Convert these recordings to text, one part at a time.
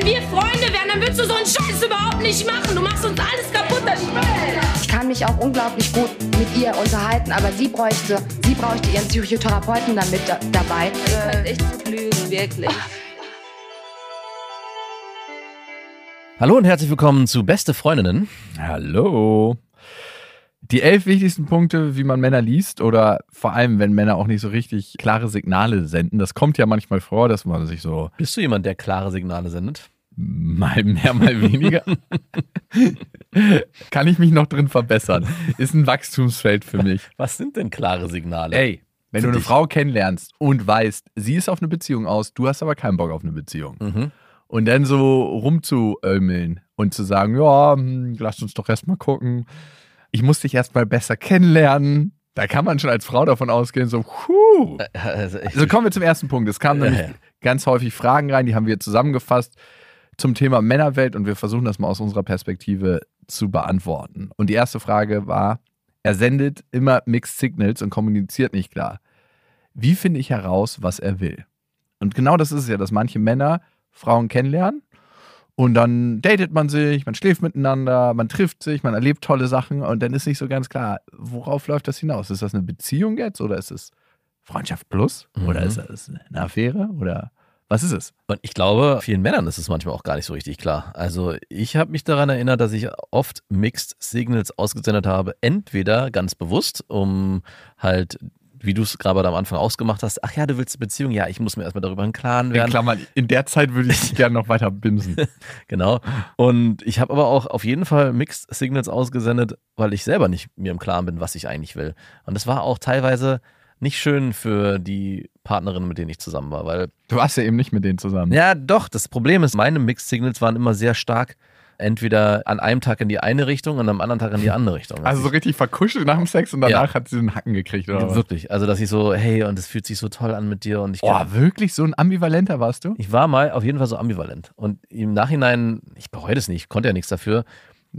Wenn wir Freunde wären, dann würdest du so einen Scheiß überhaupt nicht machen. Du machst uns alles kaputt. Das ich kann mich auch unglaublich gut mit ihr unterhalten, aber sie bräuchte, sie bräuchte ihren Psychotherapeuten dann mit da, dabei. Du könnt echt gut lügen, wirklich. Hallo und herzlich willkommen zu Beste Freundinnen. Hallo. Die elf wichtigsten Punkte, wie man Männer liest oder vor allem, wenn Männer auch nicht so richtig klare Signale senden. Das kommt ja manchmal vor, dass man sich so. Bist du jemand, der klare Signale sendet? Mal mehr, mal weniger. Kann ich mich noch drin verbessern? Ist ein Wachstumsfeld für mich. Was sind denn klare Signale? Ey, wenn Für du eine dich. Frau kennenlernst und weißt, sie ist auf eine Beziehung aus, du hast aber keinen Bock auf eine Beziehung. Mhm. Und dann so rumzuömeln und zu sagen, ja, hm, lass uns doch erstmal gucken. Ich muss dich erstmal besser kennenlernen. Da kann man schon als Frau davon ausgehen, so, puh. Also, ich, Also kommen wir zum ersten Punkt. Es kamen Ja, nämlich ja. ganz häufig Fragen rein, die haben wir zusammengefasst zum Thema Männerwelt und wir versuchen das mal aus unserer Perspektive zu beantworten. Und die erste Frage war, er sendet immer Mixed Signals und kommuniziert nicht klar. Wie finde ich heraus, was er will? Und genau das ist es ja, dass manche Männer Frauen kennenlernen und dann datet man sich, man schläft miteinander, man trifft sich, man erlebt tolle Sachen und dann ist nicht so ganz klar, worauf läuft das hinaus? Ist das eine Beziehung jetzt oder ist es Freundschaft plus? Oder Mhm. ist das eine Affäre? Oder was ist es? und ich glaube, vielen Männern ist es manchmal auch gar nicht so richtig klar. Also ich habe mich daran erinnert, dass ich oft Mixed Signals ausgesendet habe. Entweder ganz bewusst, um halt, wie du es gerade am Anfang ausgemacht hast, ach ja, du willst eine Beziehung, ja, ich muss mir erstmal darüber im Klaren In werden. Klammern, in der Zeit würde ich gerne noch weiter bimsen. Genau. Und ich habe aber auch auf jeden Fall Mixed Signals ausgesendet, weil ich selber nicht mir im Klaren bin, was ich eigentlich will. Und das war auch teilweise nicht schön für die Partnerin, mit denen ich zusammen war, weil Du warst ja eben nicht mit denen zusammen. ja, doch, das Problem ist, meine Mixed Signals waren immer sehr stark entweder an einem Tag in die eine Richtung und am anderen Tag in die andere Richtung. Also so richtig verkuschelt nach dem Sex und danach Ja. hat sie einen Hacken gekriegt, oder was? wirklich, also dass ich so, hey, und es fühlt sich so toll an mit dir und ich Oh, wirklich? So ein Ambivalenter warst du? ich war mal auf jeden Fall so ambivalent und im Nachhinein, ich bereue das nicht, ich konnte ja nichts dafür,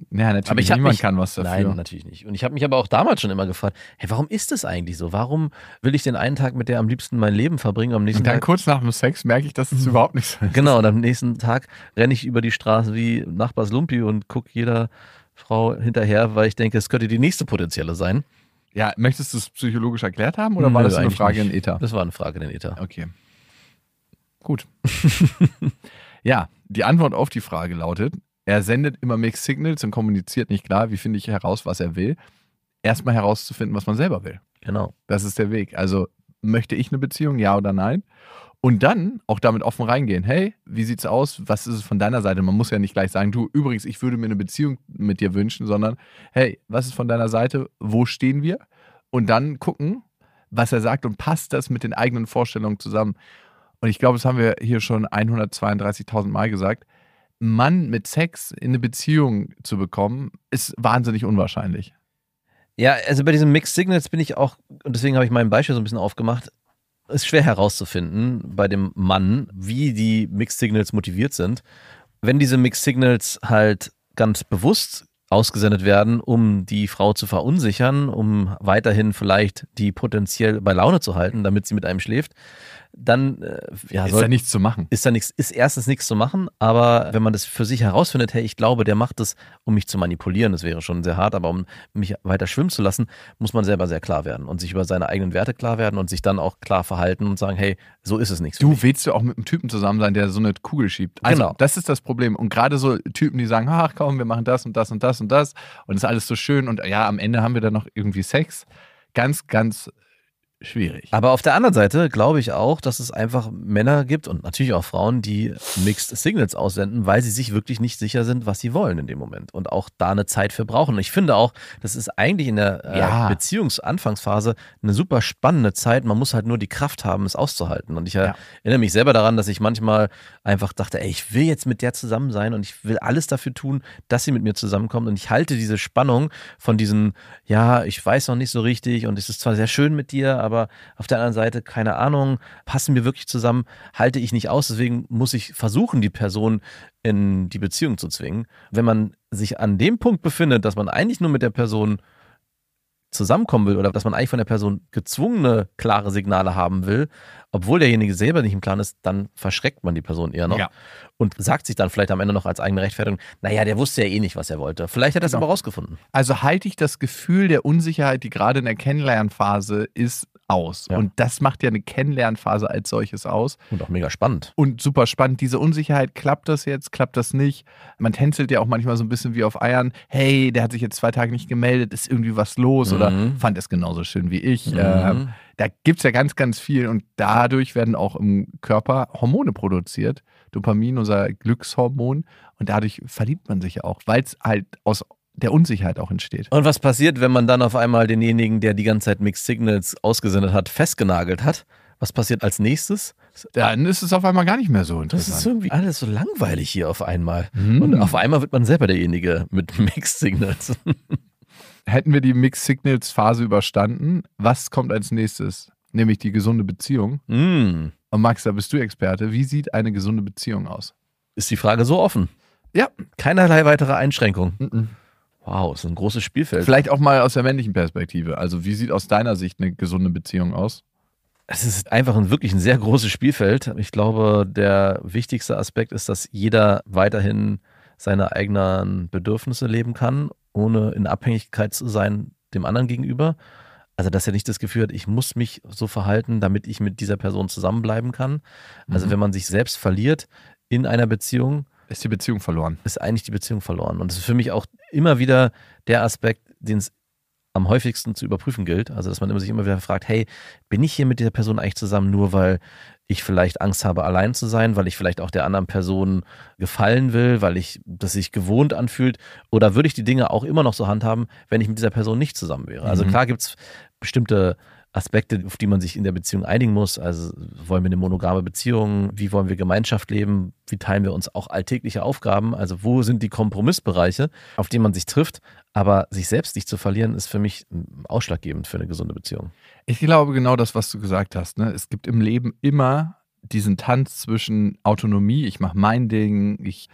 Ja, natürlich. Aber ich Niemand mich- kann was dafür. Nein, natürlich nicht. Und ich habe mich aber auch damals schon immer gefragt, hey, warum ist das eigentlich so? Warum will ich den einen Tag mit der am liebsten mein Leben verbringen, am nächsten und dann Tag kurz nach dem Sex merke ich, dass es überhaupt nicht so ist. Genau, und am nächsten Tag renne ich über die Straße wie Nachbars Lumpi und gucke jeder Frau hinterher, weil ich denke, es könnte die nächste potenzielle sein. Ja, möchtest du es psychologisch erklärt haben oder war Nö, das nur eine Frage nicht. in Ether? Das war eine Frage in Ether. Okay. Gut. ja, die Antwort auf die Frage lautet, er sendet immer Mixed Signals und kommuniziert nicht klar, wie finde ich heraus, was er will. Erstmal herauszufinden, was man selber will. Genau. Das ist der Weg. Also, möchte ich eine Beziehung, ja oder nein? Und dann auch damit offen reingehen. Hey, wie sieht's aus? Was ist es von deiner Seite? Man muss ja nicht gleich sagen, du, übrigens, ich würde mir eine Beziehung mit dir wünschen, sondern hey, was ist von deiner Seite? Wo stehen wir? Und dann gucken, was er sagt und passt das mit den eigenen Vorstellungen zusammen. Und ich glaube, das haben wir hier schon 132.000 Mal gesagt. Mann mit Sex in eine Beziehung zu bekommen, ist wahnsinnig unwahrscheinlich. Ja, also bei diesen Mixed Signals bin ich auch, und deswegen habe ich mein Beispiel so ein bisschen aufgemacht, ist schwer herauszufinden bei dem Mann, wie die Mixed Signals motiviert sind. Wenn diese Mixed Signals halt ganz bewusst ausgesendet werden, um die Frau zu verunsichern, um weiterhin vielleicht die potenziell bei Laune zu halten, damit sie mit einem schläft, dann äh, ja, Ist soll, ja nichts zu machen. ist da nichts, ist erstens nichts zu machen, aber wenn man das für sich herausfindet, hey, ich glaube, der macht das, um mich zu manipulieren, das wäre schon sehr hart, aber um mich weiter schwimmen zu lassen, muss man selber sehr klar werden und sich über seine eigenen Werte klar werden und sich dann auch klar verhalten und sagen, hey, so ist es nichts. Du willst du auch mit einem Typen zusammen sein, der so eine Kugel schiebt. Also, Genau. das ist das Problem. Und gerade so Typen, die sagen, ach komm, wir machen das und das und das und das und es ist alles so schön und ja, am Ende haben wir dann noch irgendwie Sex. Ganz, ganz schwierig. Aber auf der anderen Seite glaube ich auch, dass es einfach Männer gibt und natürlich auch Frauen, die Mixed Signals aussenden, weil sie sich wirklich nicht sicher sind, was sie wollen in dem Moment und auch da eine Zeit für brauchen. Und ich finde auch, das ist eigentlich in der äh, Ja. Beziehungsanfangsphase eine super spannende Zeit. Man muss halt nur die Kraft haben, es auszuhalten. Und ich äh, Ja. erinnere mich selber daran, dass ich manchmal einfach dachte, ey, ich will jetzt mit der zusammen sein und ich will alles dafür tun, dass sie mit mir zusammenkommt. Und ich halte diese Spannung von diesen, ja, ich weiß noch nicht so richtig und es ist zwar sehr schön mit dir, aber auf der anderen Seite, keine Ahnung, passen wir wirklich zusammen, halte ich nicht aus. Deswegen muss ich versuchen, die Person in die Beziehung zu zwingen. Wenn man sich an dem Punkt befindet, dass man eigentlich nur mit der Person zusammenkommen will oder dass man eigentlich von der Person gezwungene, klare Signale haben will, obwohl derjenige selber nicht im Plan ist, dann verschreckt man die Person eher noch Ja. und sagt sich dann vielleicht am Ende noch als eigene Rechtfertigung, naja, der wusste ja eh nicht, was er wollte. Vielleicht hat er es Genau. aber rausgefunden. Also halte ich das Gefühl der Unsicherheit, die gerade in der Kennenlernphase ist, aus. Ja. Und das macht ja eine Kennenlernphase als solches aus. Und auch mega spannend. Und super spannend, diese Unsicherheit, klappt das jetzt, klappt das nicht? Man tänzelt ja auch manchmal so ein bisschen wie auf Eiern. Hey, der hat sich jetzt zwei Tage nicht gemeldet, ist irgendwie was los oder Mhm. fand es genauso schön wie ich. Mhm. Ähm, da gibt es ja ganz, ganz viel und dadurch werden auch im Körper Hormone produziert. Dopamin, unser Glückshormon. Und dadurch verliebt man sich ja auch, weil es halt aus der Unsicherheit auch entsteht. Und was passiert, wenn man dann auf einmal denjenigen, der die ganze Zeit Mixed Signals ausgesendet hat, festgenagelt hat? Was passiert als nächstes? Dann ist es auf einmal gar nicht mehr so Das ist interessant. irgendwie alles so langweilig hier auf einmal. Mhm. Und auf einmal wird man selber derjenige mit Mixed Signals. Hätten wir die Mixed Signals Phase überstanden, was kommt als nächstes? Nämlich die gesunde Beziehung. mm. Und Max, da bist du Experte. Wie sieht eine gesunde Beziehung aus? Ist die Frage so offen? Ja. Keinerlei weitere Einschränkung. Mhm. Wow, ist ein großes Spielfeld. Vielleicht auch mal aus der männlichen Perspektive. Also, wie sieht aus deiner Sicht eine gesunde Beziehung aus? Es ist einfach ein wirklich ein sehr großes Spielfeld. Ich glaube, der wichtigste Aspekt ist, dass jeder weiterhin seine eigenen Bedürfnisse leben kann, ohne in Abhängigkeit zu sein dem anderen gegenüber. Also, dass er nicht das Gefühl hat, ich muss mich so verhalten, damit ich mit dieser Person zusammenbleiben kann. Also, Mhm. wenn man sich selbst verliert in einer Beziehung, Ist die Beziehung verloren? ist eigentlich die Beziehung verloren. Und das ist für mich auch immer wieder der Aspekt, den es am häufigsten zu überprüfen gilt. Also, dass man immer sich immer wieder fragt, hey, bin ich hier mit dieser Person eigentlich zusammen, nur weil ich vielleicht Angst habe, allein zu sein, weil ich vielleicht auch der anderen Person gefallen will, weil ich das sich gewohnt anfühlt? Oder würde ich die Dinge auch immer noch so handhaben, wenn ich mit dieser Person nicht zusammen wäre? Also Mhm. klar gibt es bestimmte Aspekte, auf die man sich in der Beziehung einigen muss. Also wollen wir eine monogame Beziehung? Wie wollen wir Gemeinschaft leben? Wie teilen wir uns auch alltägliche Aufgaben? Also wo sind die Kompromissbereiche, auf die man sich trifft? Aber sich selbst nicht zu verlieren, ist für mich mm, ausschlaggebend für eine gesunde Beziehung. Ich glaube genau das, was du gesagt hast. Ne? Es gibt im Leben immer diesen Tanz zwischen Autonomie, ich mache mein Ding, ich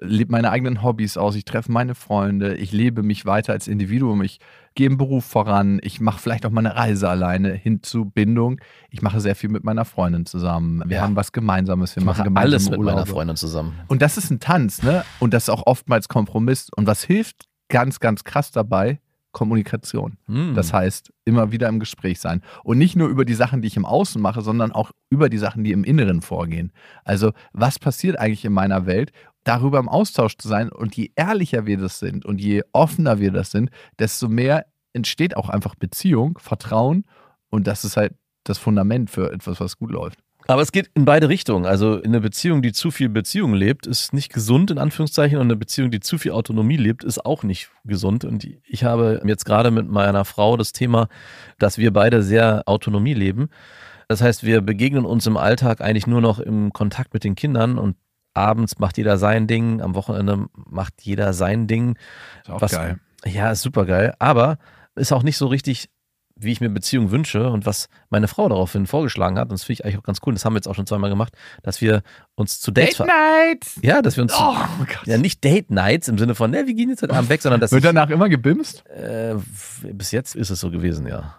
lebe meine eigenen Hobbys aus, ich treffe meine Freunde, ich lebe mich weiter als Individuum, ich gehe im Beruf voran, ich mache vielleicht auch mal eine Reise alleine hin zu Bindung. Ich mache sehr viel mit meiner Freundin zusammen. Wir Ja. haben was Gemeinsames, wir Ich machen mache gemeinsame alles mit meiner Urlaube. Freundin zusammen. Und das ist ein Tanz, ne? Und das ist auch oftmals Kompromiss. Und was hilft ganz, ganz krass dabei? Kommunikation. Mm. Das heißt, immer wieder im Gespräch sein. Und nicht nur über die Sachen, die ich im Außen mache, sondern auch über die Sachen, die im Inneren vorgehen. Also, was passiert eigentlich in meiner Welt? Darüber im Austausch zu sein. Und je ehrlicher wir das sind und je offener wir das sind, desto mehr entsteht auch einfach Beziehung, Vertrauen. Und das ist halt das Fundament für etwas, was gut läuft. Aber es geht in beide Richtungen. Also in einer Beziehung, die zu viel Beziehung lebt, ist nicht gesund in Anführungszeichen und eine Beziehung, die zu viel Autonomie lebt, ist auch nicht gesund. Und ich habe jetzt gerade mit meiner Frau das Thema, dass wir beide sehr Autonomie leben. Das heißt, wir begegnen uns im Alltag eigentlich nur noch im Kontakt mit den Kindern und abends macht jeder sein Ding, am Wochenende macht jeder sein Ding. Ist auch Was- geil. Ja, ist super geil. Aber ist auch nicht so richtig, wie ich mir Beziehung wünsche und was meine Frau daraufhin vorgeschlagen hat. Und das finde ich eigentlich auch ganz cool. Das haben wir jetzt auch schon zweimal gemacht, dass wir uns zu Dates ver- Night! Ja, dass wir uns Oh Gott. ja nicht Date Nights im Sinne von, ne, wir gehen jetzt heute Abend weg, sondern dass Wird ich, danach immer gebimst? äh, bis jetzt ist es so gewesen, ja.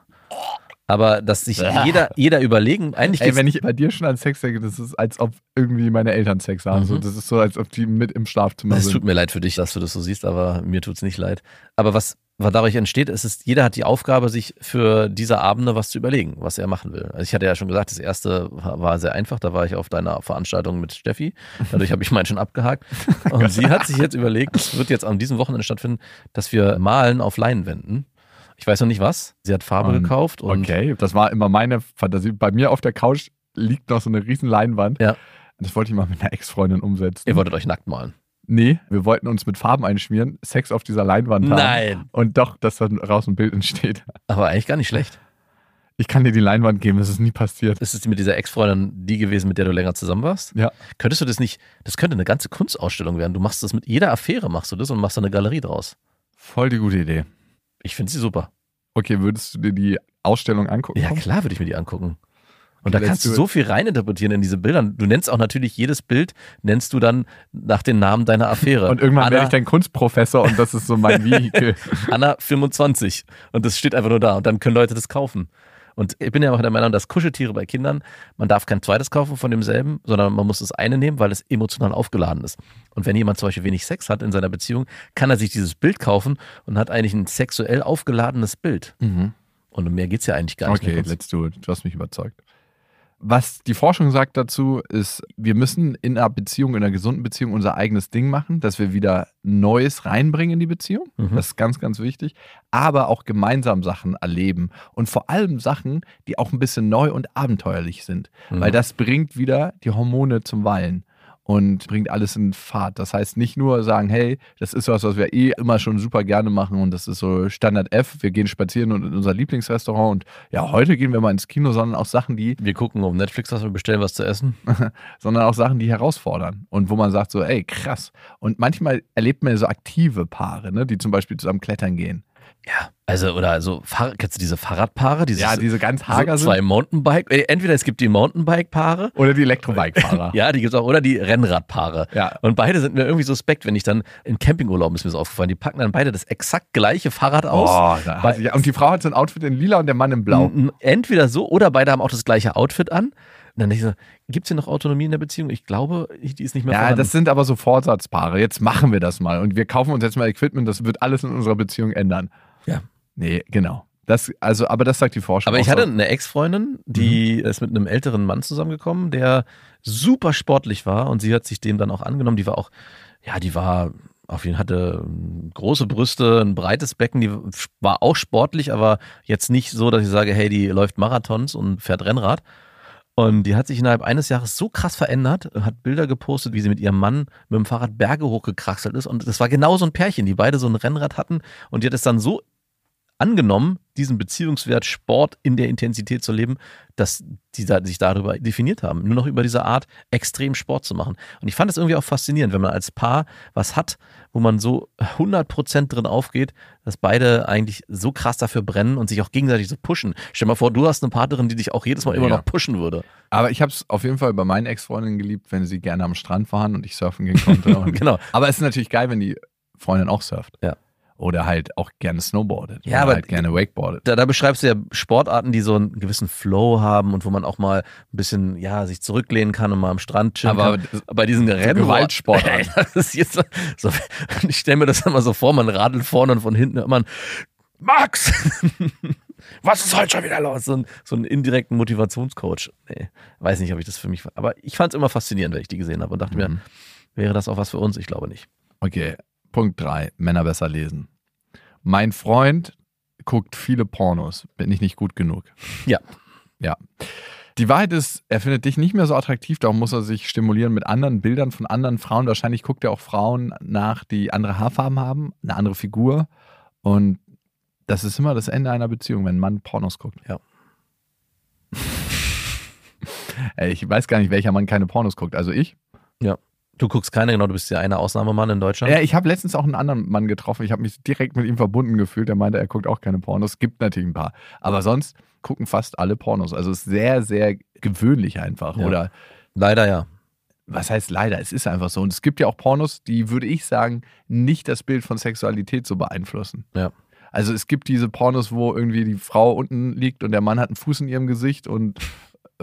Aber dass sich jeder, jeder überlegen, eigentlich Ey, wenn ich bei dir schon an Sex denke, das ist, als ob irgendwie meine Eltern Sex haben. Mhm. So, das ist so, als ob die mit im Schlafzimmer Es sind. tut mir leid für dich, dass du das so siehst, aber mir tut's nicht leid. Aber was, was dadurch entsteht, ist, ist, jeder hat die Aufgabe, sich für diese Abende was zu überlegen, was er machen will. Also ich hatte ja schon gesagt, das erste war war sehr einfach. Da war ich auf deiner Veranstaltung mit Steffi. Dadurch habe ich meinen schon abgehakt. Und sie hat sich jetzt überlegt, es wird jetzt an diesem Wochenende stattfinden, dass wir malen auf Leinwänden. Ich weiß noch nicht was. Sie hat Farbe Und- gekauft und Okay, das war immer meine Fantasie. Bei mir auf der Couch liegt noch so eine riesen Leinwand. Ja. Das wollte ich mal mit einer Ex-Freundin umsetzen. ihr wolltet euch nackt malen. Nee, wir wollten uns mit Farben einschmieren, Sex auf dieser Leinwand haben. Nein. Und doch, dass dann raus ein Bild entsteht. Aber eigentlich gar nicht schlecht. Ich kann dir die Leinwand geben, es ist nie passiert. Ist es mit dieser Ex-Freundin die gewesen, mit der du länger zusammen warst? Ja. Könntest du das nicht, das könnte eine ganze Kunstausstellung werden. Du machst das mit jeder Affäre, machst du das und machst da eine Galerie draus. Voll die gute Idee. Ich finde sie super. Okay, würdest du dir die Ausstellung angucken? Ja, klar würde ich mir die angucken. Und Okay, da kannst du so viel reininterpretieren in diese Bilder. Du nennst auch natürlich jedes Bild, nennst du dann nach den Namen deiner Affäre. Und irgendwann Anna, werde ich dein Kunstprofessor und das ist so mein Vehikel. Anna 25. Und das steht einfach nur da. Und dann können Leute das kaufen. Und ich bin ja auch der Meinung, dass Kuscheltiere bei Kindern, man darf kein zweites kaufen von demselben, sondern man muss das eine nehmen, weil es emotional aufgeladen ist. Und wenn jemand zum Beispiel wenig Sex hat in seiner Beziehung, kann er sich dieses Bild kaufen und hat eigentlich ein sexuell aufgeladenes Bild. Und um mehr geht's ja eigentlich gar nicht. Mhm. Okay, let's do it. Du hast mich überzeugt. Was die Forschung sagt dazu, ist, wir müssen in einer Beziehung, in einer gesunden Beziehung unser eigenes Ding machen, dass wir wieder Neues reinbringen in die Beziehung. Mhm. Das ist ganz, ganz wichtig. Aber auch gemeinsam Sachen erleben. Und vor allem Sachen, die auch ein bisschen neu und abenteuerlich sind. Mhm. Weil das bringt wieder die Hormone zum Wallen. Und bringt alles in Fahrt. Das heißt, nicht nur sagen, hey, das ist was, was wir eh immer schon super gerne machen und das ist so Standard F. Wir gehen spazieren und in unser Lieblingsrestaurant und ja, heute gehen wir mal ins Kino, sondern auch Sachen, die, Wir gucken auf Netflix, was wir bestellen, was zu essen. sondern auch Sachen, die herausfordern und wo man sagt so, ey, krass. Und manchmal erlebt man ja so aktive Paare, ne, die zum Beispiel zusammen klettern gehen. Ja. Also, oder so, Fahrrad, kennst du diese Fahrradpaare? Dieses, Ja, diese ganz hager so zwei sind. Mountainbike, äh, entweder es gibt die Mountainbike-Paare Oder die Elektrobike-Fahrer. Ja, die gibt's auch. Oder die Rennradpaare. Ja. Und beide sind mir irgendwie suspekt, wenn ich dann in Campingurlaub ist mir so aufgefallen. Die packen dann beide das exakt gleiche Fahrrad aus. Oh, da Bei- sie, und die Frau hat so ein Outfit in lila und der Mann in blau. Entweder so oder beide haben auch das gleiche Outfit an. Und dann denke ich so, gibt es hier noch Autonomie in der Beziehung? Ich glaube, ich- die ist nicht mehr Ja, vorhanden. das sind aber so Vorsatzpaare. Jetzt machen wir das mal und wir kaufen uns jetzt mal Equipment, das wird alles in unserer Beziehung ändern. Ja. Nee, genau. Das, also, aber das sagt die Forschung. Aber ich hatte eine Ex-Freundin, die ist mit einem älteren Mann zusammengekommen, der super sportlich war und sie hat sich dem dann auch angenommen. Die war auch, ja, die war auf jeden Fall hatte ähm, große Brüste, ein breites Becken, die war auch sportlich, aber jetzt nicht so, dass ich sage, hey, die läuft Marathons und fährt Rennrad. Und die hat sich innerhalb eines Jahres so krass verändert, hat Bilder gepostet, wie sie mit ihrem Mann mit dem Fahrrad Berge hochgekraxelt ist. Und das war genau so ein Pärchen, die beide so ein Rennrad hatten. Und die hat es dann so angenommen, diesen Beziehungswert Sport in der Intensität zu leben, dass die sich darüber definiert haben. Nur noch über diese Art, extrem Sport zu machen. Und ich fand es irgendwie auch faszinierend, wenn man als Paar was hat, wo man so 100% drin aufgeht, dass beide eigentlich so krass dafür brennen und sich auch gegenseitig so pushen. Stell dir mal vor, du hast eine Partnerin, die dich auch jedes Mal immer Ja. noch pushen würde. Aber ich habe es auf jeden Fall bei meinen Ex-Freundinnen geliebt, wenn sie gerne am Strand waren und ich surfen gehen konnte. Genau. Aber es ist natürlich geil, wenn die Freundin auch surft. Ja. Oder halt auch gerne snowboardet. Ja, aber- halt gerne wakeboardet. Da, da beschreibst du ja Sportarten, die so einen gewissen Flow haben und wo man auch mal ein bisschen, ja, sich zurücklehnen kann und mal am Strand chillen Aber kann. bei diesen Rennen. Gewaltsportarten. das ist jetzt so, so, ich stelle mir das immer so vor, man radelt vorne und von hinten hört man, Max! Was ist heute schon wieder los? So, ein, so einen indirekten Motivationscoach. Nee, weiß nicht, ob ich das für mich. Aber ich fand es immer faszinierend, wenn ich die gesehen habe und dachte mir, wäre das auch was für uns? Ich glaube nicht. Okay, Punkt 3. Männer besser lesen. Mein Freund guckt viele Pornos. Bin ich nicht gut genug? Ja. Ja. Die Wahrheit ist, er findet dich nicht mehr so attraktiv, darum muss er sich stimulieren mit anderen Bildern von anderen Frauen. Wahrscheinlich guckt er auch Frauen nach, die andere Haarfarben haben, eine andere Figur. Und das ist immer das Ende einer Beziehung, wenn ein Mann Pornos guckt. Ja. Ich weiß gar nicht, welcher Mann keine Pornos guckt. Also ich. Ja. Du guckst keine, genau, du bist ja einer Ausnahmemann in Deutschland. Ja, ich habe letztens auch einen anderen Mann getroffen. Ich habe mich direkt mit ihm verbunden gefühlt. Der meinte, er guckt auch keine Pornos. Gibt natürlich ein paar. Aber sonst gucken fast alle Pornos. Also es ist sehr, sehr gewöhnlich einfach. Ja. Oder Leider ja. was heißt leider? Es ist einfach so. Und es gibt ja auch Pornos, die, würde ich sagen, nicht das Bild von Sexualität so beeinflussen. Ja. Also es gibt diese Pornos, wo irgendwie die Frau unten liegt und der Mann hat einen Fuß in ihrem Gesicht und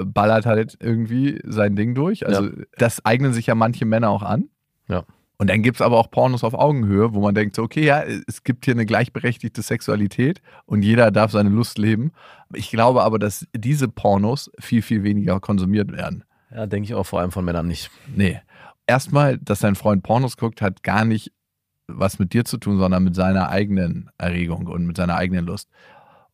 ballert halt irgendwie sein Ding durch. Also Ja. das eignen sich ja manche Männer auch an. Ja. Und dann gibt es aber auch Pornos auf Augenhöhe, wo man denkt, so, okay, ja, es gibt hier eine gleichberechtigte Sexualität und jeder darf seine Lust leben. Ich glaube aber, dass diese Pornos viel, viel weniger konsumiert werden. Ja, denke ich auch vor allem von Männern nicht. Nee. Erstmal, dass dein Freund Pornos guckt, hat gar nicht was mit dir zu tun, sondern mit seiner eigenen Erregung und mit seiner eigenen Lust.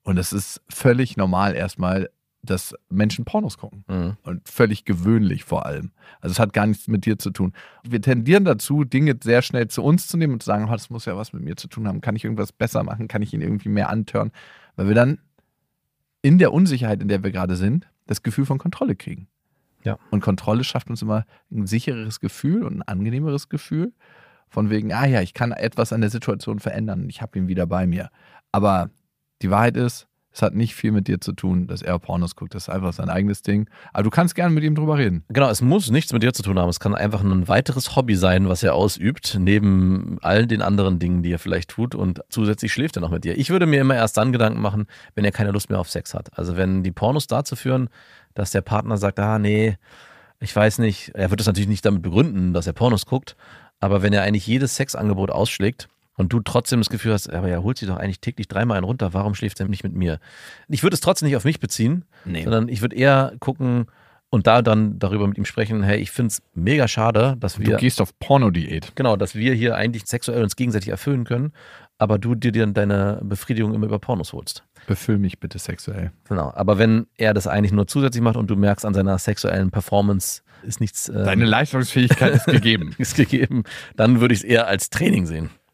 Und es ist völlig normal erstmal, dass Menschen Pornos gucken. Mhm. Und völlig gewöhnlich vor allem. Also es hat gar nichts mit dir zu tun. Wir tendieren dazu, Dinge sehr schnell zu uns zu nehmen und zu sagen, oh, das muss ja was mit mir zu tun haben. Kann ich irgendwas besser machen? Kann ich ihn irgendwie mehr antören? Weil wir dann in der Unsicherheit, in der wir gerade sind, das Gefühl von Kontrolle kriegen. Ja. Und Kontrolle schafft uns immer ein sichereres Gefühl und ein angenehmeres Gefühl. Von wegen, ah ja, ich kann etwas an der Situation verändern. Ich habe ihn wieder bei mir. Aber die Wahrheit ist, es hat nicht viel mit dir zu tun, dass er Pornos guckt. Das ist einfach sein eigenes Ding. Aber du kannst gerne mit ihm drüber reden. Genau, es muss nichts mit dir zu tun haben. Es kann einfach ein weiteres Hobby sein, was er ausübt, neben all den anderen Dingen, die er vielleicht tut. Und zusätzlich schläft er noch mit dir. Ich würde mir immer erst dann Gedanken machen, wenn er keine Lust mehr auf Sex hat. Also wenn die Pornos dazu führen, dass der Partner sagt, ah nee, ich weiß nicht, er wird es natürlich nicht damit begründen, dass er Pornos guckt, aber wenn er eigentlich jedes Sexangebot ausschlägt und du trotzdem das Gefühl hast, aber er holt sich doch eigentlich täglich dreimal einen runter, warum schläft er nicht mit mir? Ich würde es trotzdem nicht auf mich beziehen, Nee. sondern ich würde eher gucken und da dann darüber mit ihm sprechen, hey, ich finde es mega schade, dass Du wir, gehst auf Pornodiät. genau, dass wir hier eigentlich sexuell uns gegenseitig erfüllen können, aber du dir dann deine Befriedigung immer über Pornos holst. Befüll mich bitte sexuell. Genau. Aber wenn er das eigentlich nur zusätzlich macht und du merkst an seiner sexuellen Performance ist nichts ähm, Deine Leistungsfähigkeit ist gegeben. ist gegeben, dann würde ich es eher als Training sehen.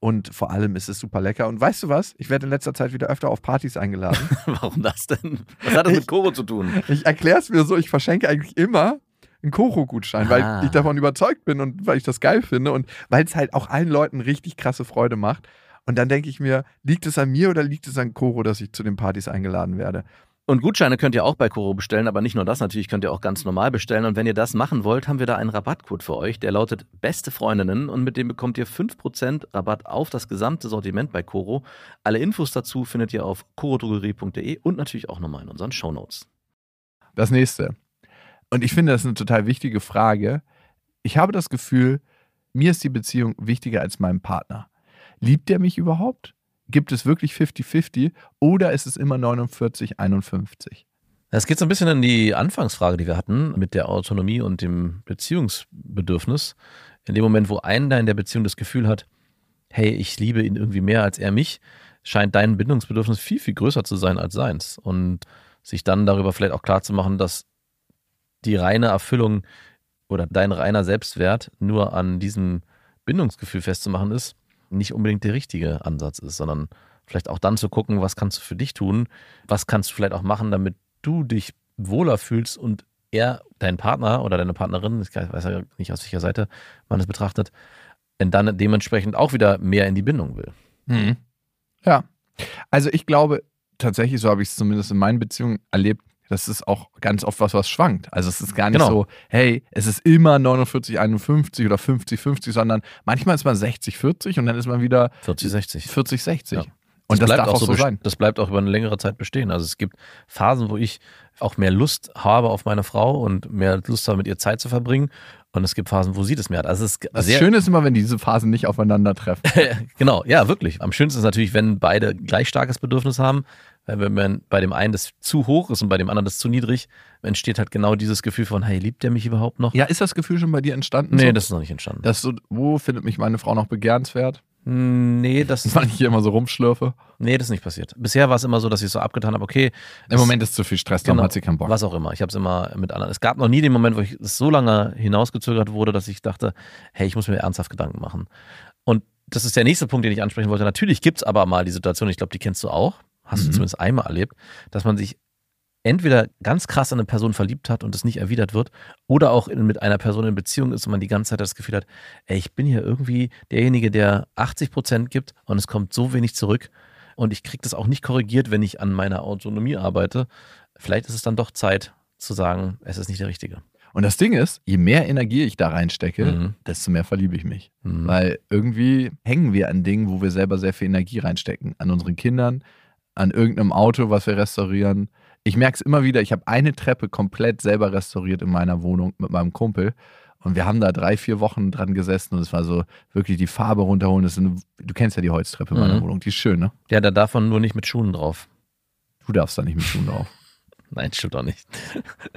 Und vor allem ist es super lecker. Und weißt du was? Ich werde in letzter Zeit wieder öfter auf Partys eingeladen. Warum das denn? Was hat das mit Koro zu tun? ich erkläre es mir so, ich verschenke eigentlich immer einen Koro-Gutschein, Ah. weil ich davon überzeugt bin und weil ich das geil finde und weil es halt auch allen Leuten richtig krasse Freude macht. Und dann denke ich mir, liegt es an mir oder liegt es an Koro, dass ich zu den Partys eingeladen werde? Und Gutscheine könnt ihr auch bei Koro bestellen, aber nicht nur das, natürlich könnt ihr auch ganz normal bestellen. Und wenn ihr das machen wollt, haben wir da einen Rabattcode für euch, der lautet Beste Freundinnen und mit dem bekommt ihr 5% Rabatt auf das gesamte Sortiment bei Koro. Alle Infos dazu findet ihr auf korodrogerie.de und natürlich auch nochmal in unseren Shownotes. Das nächste. Und ich finde, das ist eine total wichtige Frage. Ich habe das Gefühl, mir ist die Beziehung wichtiger als meinem Partner. Liebt er mich überhaupt? Gibt es wirklich 50-50 oder ist es immer 49-51? Es geht so ein bisschen in die Anfangsfrage, die wir hatten, mit der Autonomie und dem Beziehungsbedürfnis. In dem Moment, wo einer in der Beziehung das Gefühl hat, hey, ich liebe ihn irgendwie mehr als er mich, scheint dein Bindungsbedürfnis viel, viel größer zu sein als seins. Und sich dann darüber vielleicht auch klar zu machen, dass die reine Erfüllung oder dein reiner Selbstwert nur an diesem Bindungsgefühl festzumachen ist, nicht unbedingt der richtige Ansatz ist, sondern vielleicht auch dann zu gucken, was kannst du für dich tun, was kannst du vielleicht auch machen, damit du dich wohler fühlst und er, dein Partner oder deine Partnerin, ich weiß ja nicht aus welcher Seite man es betrachtet, dann dementsprechend auch wieder mehr in die Bindung will. Mhm. Ja. Also ich glaube, tatsächlich, so habe ich es zumindest in meinen Beziehungen erlebt, das ist auch ganz oft was, was schwankt. Also es ist gar nicht Genau. so, hey, es ist immer 49, 51 oder 50, 50, sondern manchmal ist man 60, 40 und dann ist man wieder 40, 60. 40, 60. Ja. Und das, bleibt darf auch so sein. Das bleibt auch über eine längere Zeit bestehen. Also es gibt Phasen, wo ich auch mehr Lust habe auf meine Frau und mehr Lust habe, mit ihr Zeit zu verbringen. Und es gibt Phasen, wo sie das mehr hat. Also es ist Das Schöne ist immer, wenn diese Phasen nicht aufeinandertreffen. genau, ja, wirklich. Am schönsten ist natürlich, wenn beide gleich starkes Bedürfnis haben, Weil wenn man bei dem einen das zu hoch ist und bei dem anderen das zu niedrig, entsteht halt genau dieses Gefühl von, hey, liebt der mich überhaupt noch? Ja, ist das Gefühl schon bei dir entstanden? Nee, so? das ist noch nicht entstanden. Das so, wo findet mich meine Frau noch begehrenswert? Hm, nee, das, Weil ich hier immer so rumschlürfe. nee, das ist nicht passiert. Bisher war es immer so, dass ich so abgetan habe, okay, Im Moment ist zu viel Stress, darum Genau. hat sie keinen Bock. was auch immer. Ich habe es immer mit anderen. Es gab noch nie den Moment, wo ich es so lange hinausgezögert wurde, dass ich dachte, hey, ich muss mir ernsthaft Gedanken machen. Und das ist der nächste Punkt, den ich ansprechen wollte. Natürlich gibt es aber mal die Situation, ich glaube, die kennst du auch, hast du Mhm. zumindest einmal erlebt, dass man sich entweder ganz krass in eine Person verliebt hat und es nicht erwidert wird, oder auch in, mit einer Person in Beziehung ist und man die ganze Zeit das Gefühl hat, ey, ich bin hier irgendwie derjenige, der 80 Prozent gibt und es kommt so wenig zurück und ich kriege das auch nicht korrigiert, wenn ich an meiner Autonomie arbeite. Vielleicht ist es dann doch Zeit zu sagen, es ist nicht der Richtige. Und das Ding ist, je mehr Energie ich da reinstecke, Mhm. desto mehr verliebe ich mich. Mhm. Weil irgendwie hängen wir an Dingen, wo wir selber sehr viel Energie reinstecken. An unseren Kindern, an irgendeinem Auto, was wir restaurieren. Ich merke es immer wieder, ich habe eine Treppe komplett selber restauriert in meiner Wohnung mit meinem Kumpel. Und wir haben da drei, vier Wochen dran gesessen und es war so wirklich die Farbe runterholen. Eine, du kennst ja die Holztreppe in meiner Mhm. Wohnung, die ist schön, ne? Ja, da darf man nur nicht mit Schuhen drauf. Du darfst da nicht mit Schuhen drauf. Nein, stimmt auch nicht.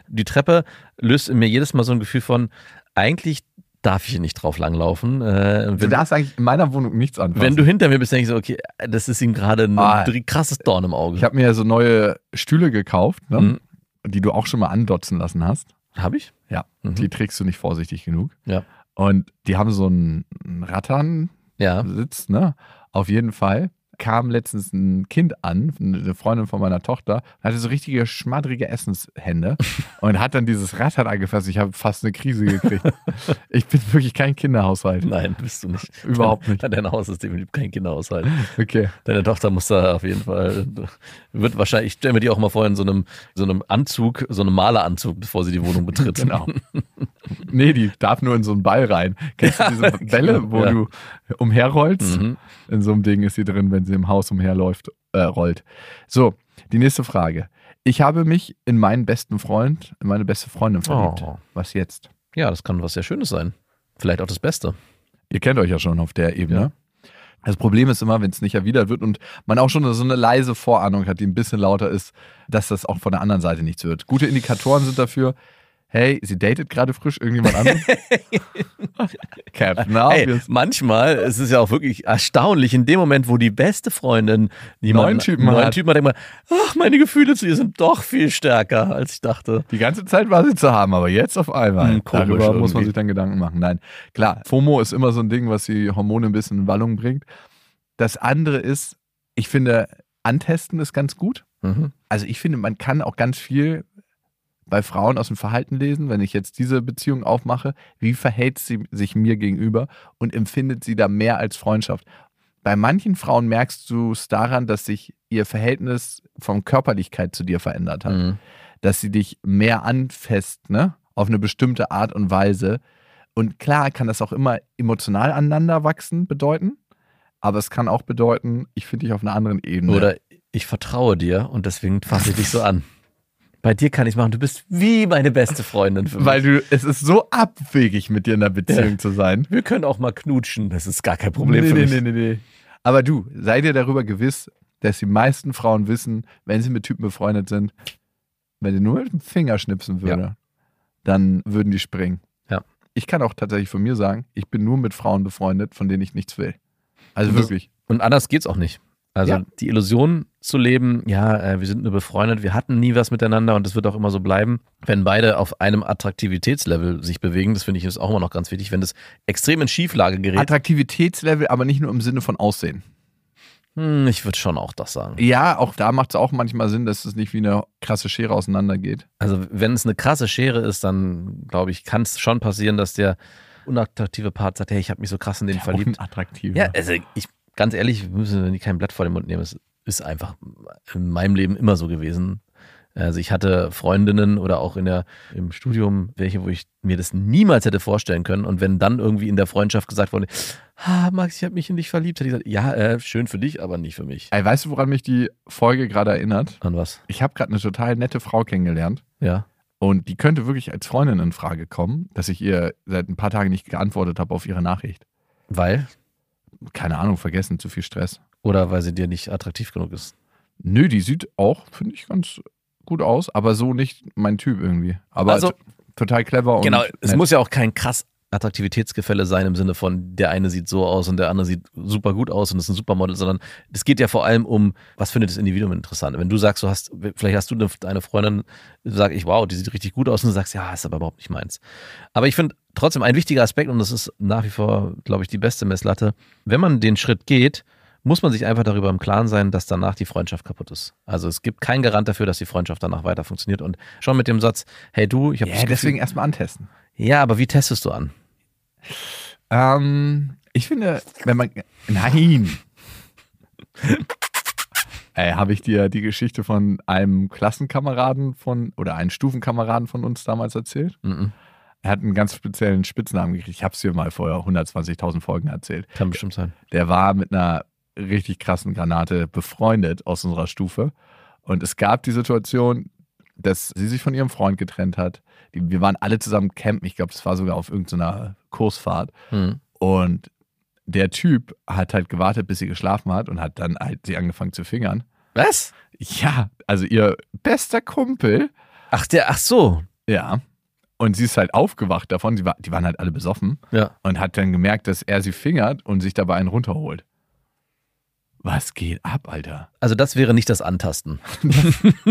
Die Treppe löst in mir jedes Mal so ein Gefühl von, eigentlich darf ich hier nicht drauf langlaufen. Äh, Du wenn, darfst eigentlich in meiner Wohnung nichts anfassen. wenn du hinter mir bist, denke ich so, okay, das ist ihm gerade ein Ah. krasses Dorn im Auge. ich habe mir ja so neue Stühle gekauft, ne? Mhm. die du auch schon mal andotzen lassen hast. Habe ich? Ja, Mhm. die trägst du nicht vorsichtig genug. Ja. Und die haben so einen einen Rattern-Sitz, Ja. ne? Auf jeden Fall kam letztens ein Kind an, eine Freundin von meiner Tochter, hatte so richtige schmaddrige Essenshände und hat dann dieses Rattern angefasst. Ich habe fast eine Krise gekriegt. ich bin wirklich kein Kinderhaushalt. Nein, bist du nicht. Überhaupt nicht. Dein, dein Haus ist definitiv kein Kinderhaushalt. Okay. Deine Tochter muss da auf jeden Fall, wird wahrscheinlich, ich stelle mir die auch mal vor in so einem, so einem Anzug, so einem Maleranzug, bevor sie die Wohnung betritt. Genau. Nee, die darf nur in so einen Ball rein. Kennst du diese Bälle, wo Ja. du umherrollst? Mhm. In so einem Ding ist sie drin, wenn sie im Haus umherläuft, äh, rollt. So, die nächste Frage. Ich habe mich in meinen besten Freund, in meine beste Freundin verliebt. Oh. Was jetzt? Ja, das kann was sehr Schönes sein. Vielleicht auch das Beste. Ihr kennt euch ja schon auf der Ebene. Ja. Das Problem ist immer, wenn es nicht erwidert wird und man auch schon so eine leise Vorahnung hat, die ein bisschen lauter ist, dass das auch von der anderen Seite nichts wird. Gute Indikatoren sind dafür, hey, sie datet gerade frisch irgendjemand anderes. Captain Hey, manchmal ist es ja auch wirklich erstaunlich, in dem Moment, wo die beste Freundin jemanden- Neuen Typen neuen hat. Typen hat, denkt man, ach, meine Gefühle zu ihr sind doch viel stärker, als ich dachte. Die ganze Zeit war sie zu haben, aber jetzt auf einmal. Hm, Darüber muss man irgendwie. sich dann Gedanken machen. Nein, klar, FOMO ist immer so ein Ding, was die Hormone ein bisschen in Wallung bringt. Das andere ist, ich finde, antesten ist ganz gut. Mhm. Also ich finde, man kann auch ganz viel bei Frauen aus dem Verhalten lesen, wenn ich jetzt diese Beziehung aufmache, wie verhält sie sich mir gegenüber und empfindet sie da mehr als Freundschaft. Bei manchen Frauen merkst du es daran, dass sich ihr Verhältnis von Körperlichkeit zu dir verändert hat Mhm. dass sie dich mehr anfasst, ne? Auf eine bestimmte Art und Weise. Und klar kann das auch immer emotional aneinander wachsen bedeuten, aber es kann auch bedeuten, ich finde dich auf einer anderen Ebene. Oder ich vertraue dir und deswegen fasse ich dich so an. Bei dir kann ich machen, du bist wie meine beste Freundin für mich. weil du, es ist so abwegig, mit dir in einer Beziehung Ja. zu sein. wir können auch mal knutschen, das ist gar kein Problem nee, für nee, mich. nee, nee, nee. Aber du, sei dir darüber gewiss, dass die meisten Frauen wissen, wenn sie mit Typen befreundet sind, wenn sie nur mit dem Finger schnipsen würde, dann würden die springen. Ja. Ich kann auch tatsächlich von mir sagen, ich bin nur mit Frauen befreundet, von denen ich nichts will. Also Und das- wirklich. Und anders geht's auch nicht. Also Ja. die Illusion zu leben, ja, äh, wir sind nur befreundet, wir hatten nie was miteinander und das wird auch immer so bleiben. Wenn beide auf einem Attraktivitätslevel sich bewegen, das finde ich ist auch immer noch ganz wichtig, wenn das extrem in Schieflage gerät. Attraktivitätslevel, aber nicht nur im Sinne von Aussehen. Hm, ich würde schon auch das sagen. Ja, auch da macht es auch manchmal Sinn, dass es nicht wie eine krasse Schere auseinandergeht. Also wenn es eine krasse Schere ist, dann glaube ich, kann es schon passieren, dass der unattraktive Part sagt, hey, ich habe mich so krass in den verliebt. Auch ein attraktiver. Ja, also ich, ganz ehrlich, wir müssen wir kein Blatt vor den Mund nehmen. Es ist einfach in meinem Leben immer so gewesen. Also ich hatte Freundinnen oder auch in der, im Studium welche, wo ich mir das niemals hätte vorstellen können. Und wenn dann irgendwie in der Freundschaft gesagt wurde, ah, Max, ich habe mich in dich verliebt, hätte ich gesagt, ja, äh, schön für dich, aber nicht für mich. Ey, weißt du, woran mich die Folge gerade erinnert? An was? Ich habe gerade eine total nette Frau kennengelernt. Ja. Und die könnte wirklich als Freundin in Frage kommen, dass ich ihr seit ein paar Tagen nicht geantwortet habe auf ihre Nachricht. Weil? Keine Ahnung, vergessen, zu viel Stress. Oder weil sie dir nicht attraktiv genug ist. Nö, die sieht auch, finde ich, ganz gut aus, aber so nicht mein Typ irgendwie. Aber Also- total clever und Genau, es nett. muss ja auch kein krass Attraktivitätsgefälle sein im Sinne von, der eine sieht so aus und der andere sieht super gut aus und ist ein Supermodel, sondern es geht ja vor allem um, was findet das Individuum interessant. Wenn du sagst, du hast, vielleicht hast du eine- deine Freundin, sag ich, wow, die sieht richtig gut aus und du sagst, ja, ist aber überhaupt nicht meins. Aber ich finde trotzdem ein wichtiger Aspekt und das ist nach wie vor, glaube ich, die beste Messlatte, wenn man den Schritt geht, muss man sich einfach darüber im Klaren sein, dass danach die Freundschaft kaputt ist. Also es gibt keinen Garant dafür, dass die Freundschaft danach weiter funktioniert. Und schon mit dem Satz, hey du, ich habe Ja, deswegen erstmal antesten. ja, aber wie testest du an? Ähm, ich finde, wenn man. Nein! Ey, habe ich dir die Geschichte von einem Klassenkameraden von oder einem Stufenkameraden von uns damals erzählt? Mhm. Er hat einen ganz speziellen Spitznamen gekriegt. Ich habe es dir mal vorher 120.000 Folgen erzählt. Kann bestimmt sein. Der war mit einer richtig krassen Granate befreundet aus unserer Stufe. Und es gab die Situation, dass sie sich von ihrem Freund getrennt hat. Wir waren alle zusammen campen. Ich glaube, das war sogar auf irgendeiner Kursfahrt. Mhm. Und der Typ hat halt gewartet, bis sie geschlafen hat und hat dann halt sie angefangen zu fingern. Was? Ja, also ihr bester Kumpel, Ach, der, ach so. ja. Und sie ist halt aufgewacht davon, die, war, die waren halt alle besoffen Ja. und hat dann gemerkt, dass er sie fingert und sich dabei einen runterholt. Was geht ab, Alter? Also das wäre nicht das Antasten.